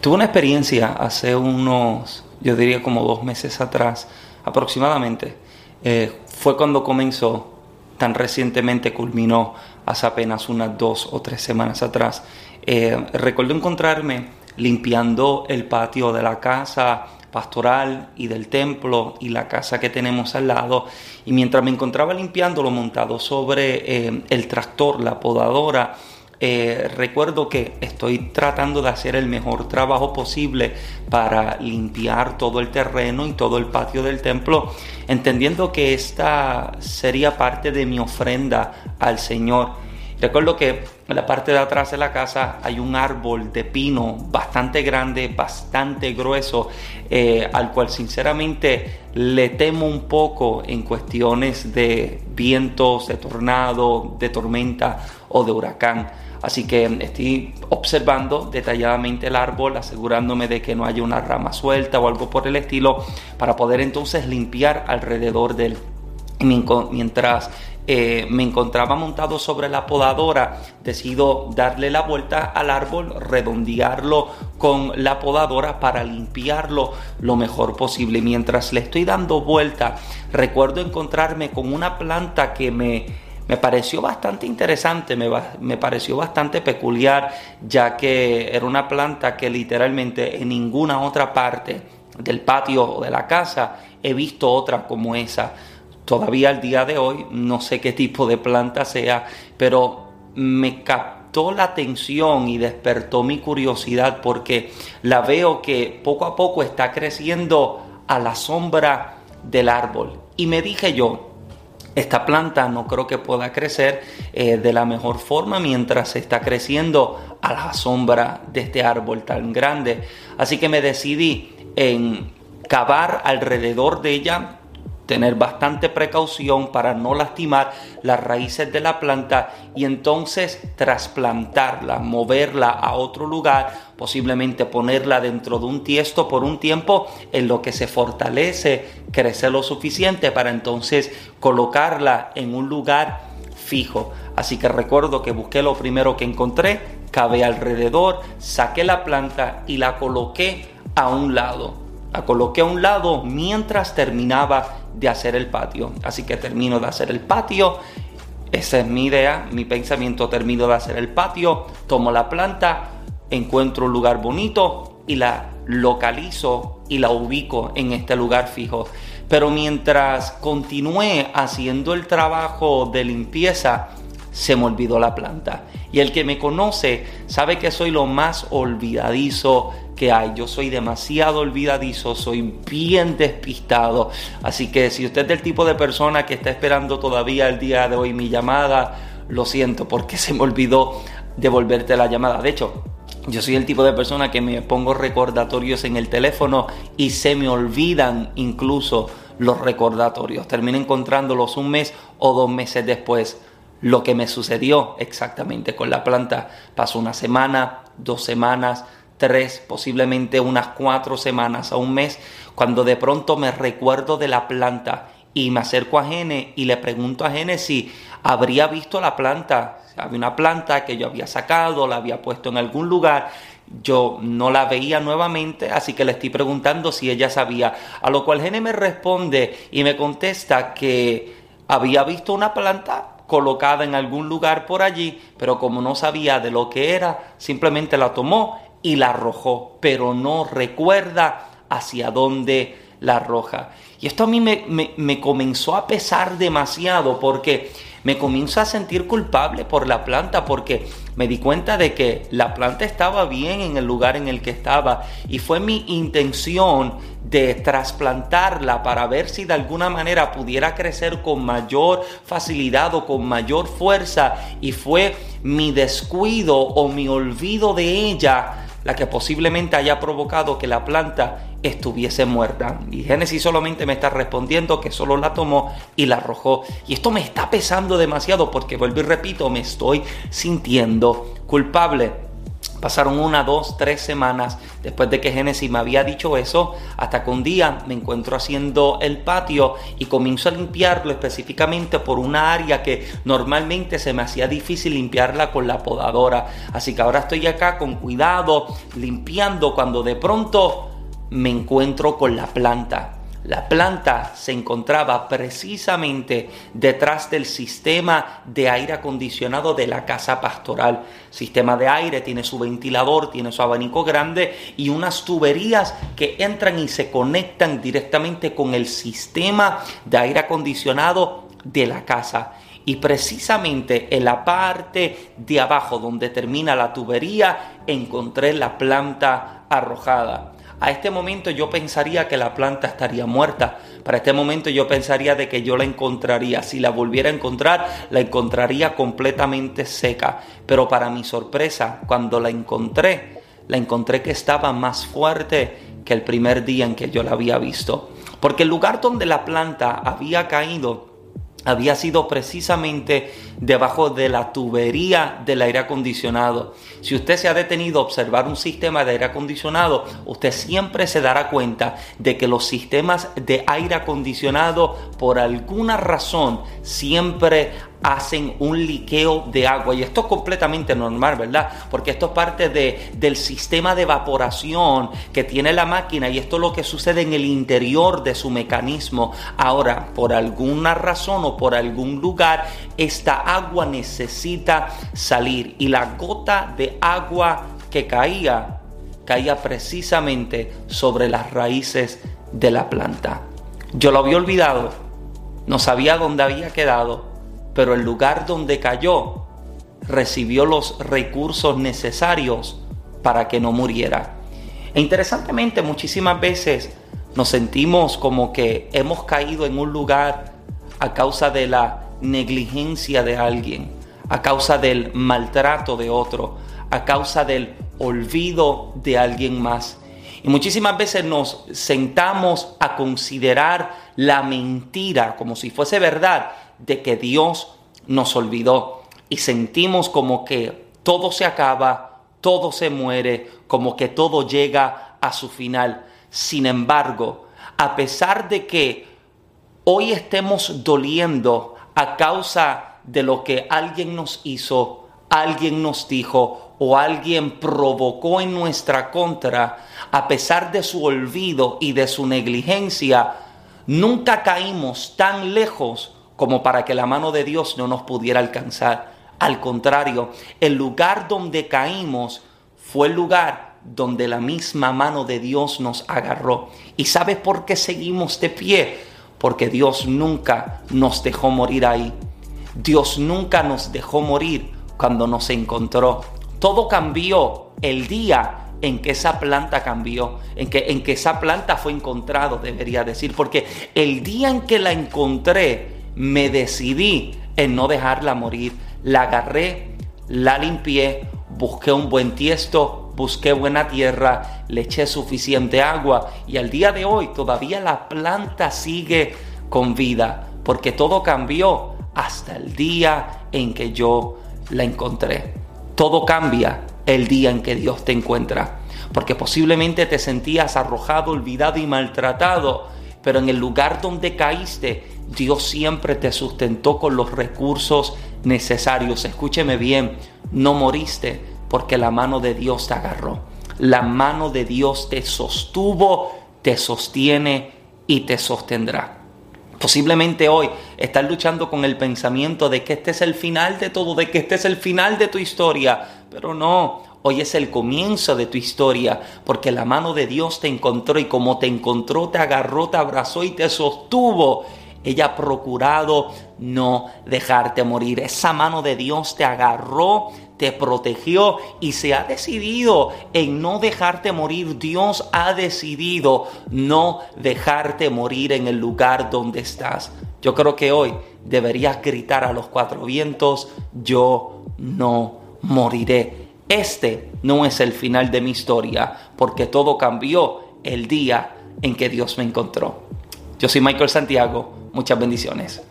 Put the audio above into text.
Tuve una experiencia hace unos, yo diría como dos meses atrás, aproximadamente. Eh, fue cuando comenzó, tan recientemente culminó, hace apenas unas dos o tres semanas atrás. Eh, recuerdo encontrarme limpiando el patio de la casa pastoral y del templo y la casa que tenemos al lado. Y mientras me encontraba limpiándolo montado sobre eh, el tractor, la podadora, eh, recuerdo que estoy tratando de hacer el mejor trabajo posible para limpiar todo el terreno y todo el patio del templo, entendiendo que esta sería parte de mi ofrenda al Señor. Recuerdo que en la parte de atrás de la casa hay un árbol de pino bastante grande, bastante grueso, eh, al cual sinceramente le temo un poco en cuestiones de vientos, de tornado, de tormenta o de huracán. Así que estoy observando detalladamente el árbol, asegurándome de que no haya una rama suelta o algo por el estilo, para poder entonces limpiar alrededor del mientras eh, me encontraba montado sobre la podadora, decido darle la vuelta al árbol, redondearlo con la podadora para limpiarlo lo mejor posible. Mientras le estoy dando vuelta, recuerdo encontrarme con una planta que me me pareció bastante interesante, me, pareció bastante peculiar, ya que era una planta que literalmente en ninguna otra parte del patio o de la casa he visto otra como esa. Todavía al día de hoy no sé qué tipo de planta sea, pero me captó la atención y despertó mi curiosidad porque la veo que poco a poco está creciendo a la sombra del árbol. Y me dije yo, esta planta no creo que pueda crecer eh, de la mejor forma mientras está creciendo a la sombra de este árbol tan grande. Así que me decidí en cavar alrededor de ella tener bastante precaución para no lastimar las raíces de la planta y entonces trasplantarla, moverla a otro lugar, posiblemente ponerla dentro de un tiesto por un tiempo en lo que se fortalece, crece lo suficiente para entonces colocarla en un lugar fijo. Así que recuerdo que busqué lo primero que encontré, cavé alrededor, saqué la planta y la coloqué a un lado la coloqué a un lado mientras terminaba de hacer el patio. Así que termino de hacer el patio. Esa es mi idea, mi pensamiento. Termino de hacer el patio, tomo la planta, encuentro un lugar bonito y la localizo y la ubico en este lugar fijo. Pero mientras continué haciendo el trabajo de limpieza, se me olvidó la planta. Y el que me conoce sabe que soy lo más olvidadizo que hay. Yo soy demasiado olvidadizo, soy bien despistado. Así que si usted es del tipo de persona que está esperando todavía el día de hoy mi llamada, lo siento porque se me olvidó devolverte la llamada. De hecho, yo soy el tipo de persona que me pongo recordatorios en el teléfono y se me olvidan incluso los recordatorios. Termino encontrándolos un mes o dos meses después. Lo que me sucedió exactamente con la planta pasó una semana, dos semanas, tres, posiblemente unas cuatro semanas a un mes, cuando de pronto me recuerdo de la planta y me acerco a Gene y le pregunto a Gene si habría visto la planta. Había una planta que yo había sacado, la había puesto en algún lugar. Yo no la veía nuevamente, así que le estoy preguntando si ella sabía. A lo cual Gene me responde y me contesta que había visto una planta colocada en algún lugar por allí, pero como no sabía de lo que era, simplemente la tomó y la arrojó, pero no recuerda hacia dónde la arroja. Y esto a mí me, me, comenzó a pesar demasiado porque me comienzo a sentir culpable por la planta porque me di cuenta de que la planta estaba bien en el lugar en el que estaba y fue mi intención de trasplantarla para ver si de alguna manera pudiera crecer con mayor facilidad o con mayor fuerza. Y fue mi descuido o mi olvido de ella la que posiblemente haya provocado que la planta estuviese muerta. Y Génesis solamente me está respondiendo que solo la tomó y la arrojó. Y esto me está pesando demasiado porque, vuelvo y repito, me estoy sintiendo culpable. Pasaron una, dos, tres semanas después de que Génesis me había dicho eso, hasta que un día me encuentro haciendo el patio y comienzo a limpiarlo específicamente por una área que normalmente se me hacía difícil limpiarla con la podadora. Así que ahora estoy acá con cuidado, limpiando cuando de pronto me encuentro con la planta. La planta se encontraba precisamente detrás del sistema de aire acondicionado de la casa pastoral. Sistema de aire tiene su ventilador, tiene su abanico grande y unas tuberías que entran y se conectan directamente con el sistema de aire acondicionado de la casa. Y precisamente en la parte de abajo donde termina la tubería encontré la planta arrojada. A este momento yo pensaría que la planta estaría muerta. Para este momento yo pensaría de que yo la encontraría. Si la volviera a encontrar, la encontraría completamente seca. Pero para mi sorpresa, cuando la encontré, la encontré que estaba más fuerte que el primer día en que yo la había visto. Porque el lugar donde la planta había caído había sido precisamente debajo de la tubería del aire acondicionado. Si usted se ha detenido a observar un sistema de aire acondicionado, usted siempre se dará cuenta de que los sistemas de aire acondicionado por alguna razón siempre hacen un liqueo de agua y esto es completamente normal, ¿verdad? Porque esto es parte de, del sistema de evaporación que tiene la máquina y esto es lo que sucede en el interior de su mecanismo. Ahora, por alguna razón o por algún lugar, esta agua necesita salir y la gota de agua que caía caía precisamente sobre las raíces de la planta. Yo lo había olvidado, no sabía dónde había quedado pero el lugar donde cayó recibió los recursos necesarios para que no muriera. E interesantemente, muchísimas veces nos sentimos como que hemos caído en un lugar a causa de la negligencia de alguien, a causa del maltrato de otro, a causa del olvido de alguien más. Y muchísimas veces nos sentamos a considerar la mentira como si fuese verdad de que Dios nos olvidó y sentimos como que todo se acaba, todo se muere, como que todo llega a su final. Sin embargo, a pesar de que hoy estemos doliendo a causa de lo que alguien nos hizo, alguien nos dijo o alguien provocó en nuestra contra, a pesar de su olvido y de su negligencia, nunca caímos tan lejos como para que la mano de Dios no nos pudiera alcanzar. Al contrario, el lugar donde caímos fue el lugar donde la misma mano de Dios nos agarró. ¿Y sabes por qué seguimos de pie? Porque Dios nunca nos dejó morir ahí. Dios nunca nos dejó morir cuando nos encontró. Todo cambió el día en que esa planta cambió, en que, en que esa planta fue encontrado, debería decir, porque el día en que la encontré, me decidí en no dejarla morir. La agarré, la limpié, busqué un buen tiesto, busqué buena tierra, le eché suficiente agua y al día de hoy todavía la planta sigue con vida porque todo cambió hasta el día en que yo la encontré. Todo cambia el día en que Dios te encuentra. Porque posiblemente te sentías arrojado, olvidado y maltratado, pero en el lugar donde caíste Dios siempre te sustentó con los recursos necesarios. Escúcheme bien, no moriste porque la mano de Dios te agarró. La mano de Dios te sostuvo, te sostiene y te sostendrá. Posiblemente hoy estás luchando con el pensamiento de que este es el final de todo, de que este es el final de tu historia, pero no, Hoy es el comienzo de tu historia, porque la mano de Dios te encontró y como te encontró, te agarró, te abrazó y te sostuvo ella ha procurado no dejarte morir. Esa mano de Dios te agarró, te protegió y se ha decidido en no dejarte morir. Dios ha decidido no dejarte morir en el lugar donde estás. Yo creo que hoy deberías gritar a los cuatro vientos, yo no moriré. Este no es el final de mi historia, porque todo cambió el día en que Dios me encontró. Yo soy Michael Santiago Muchas bendiciones.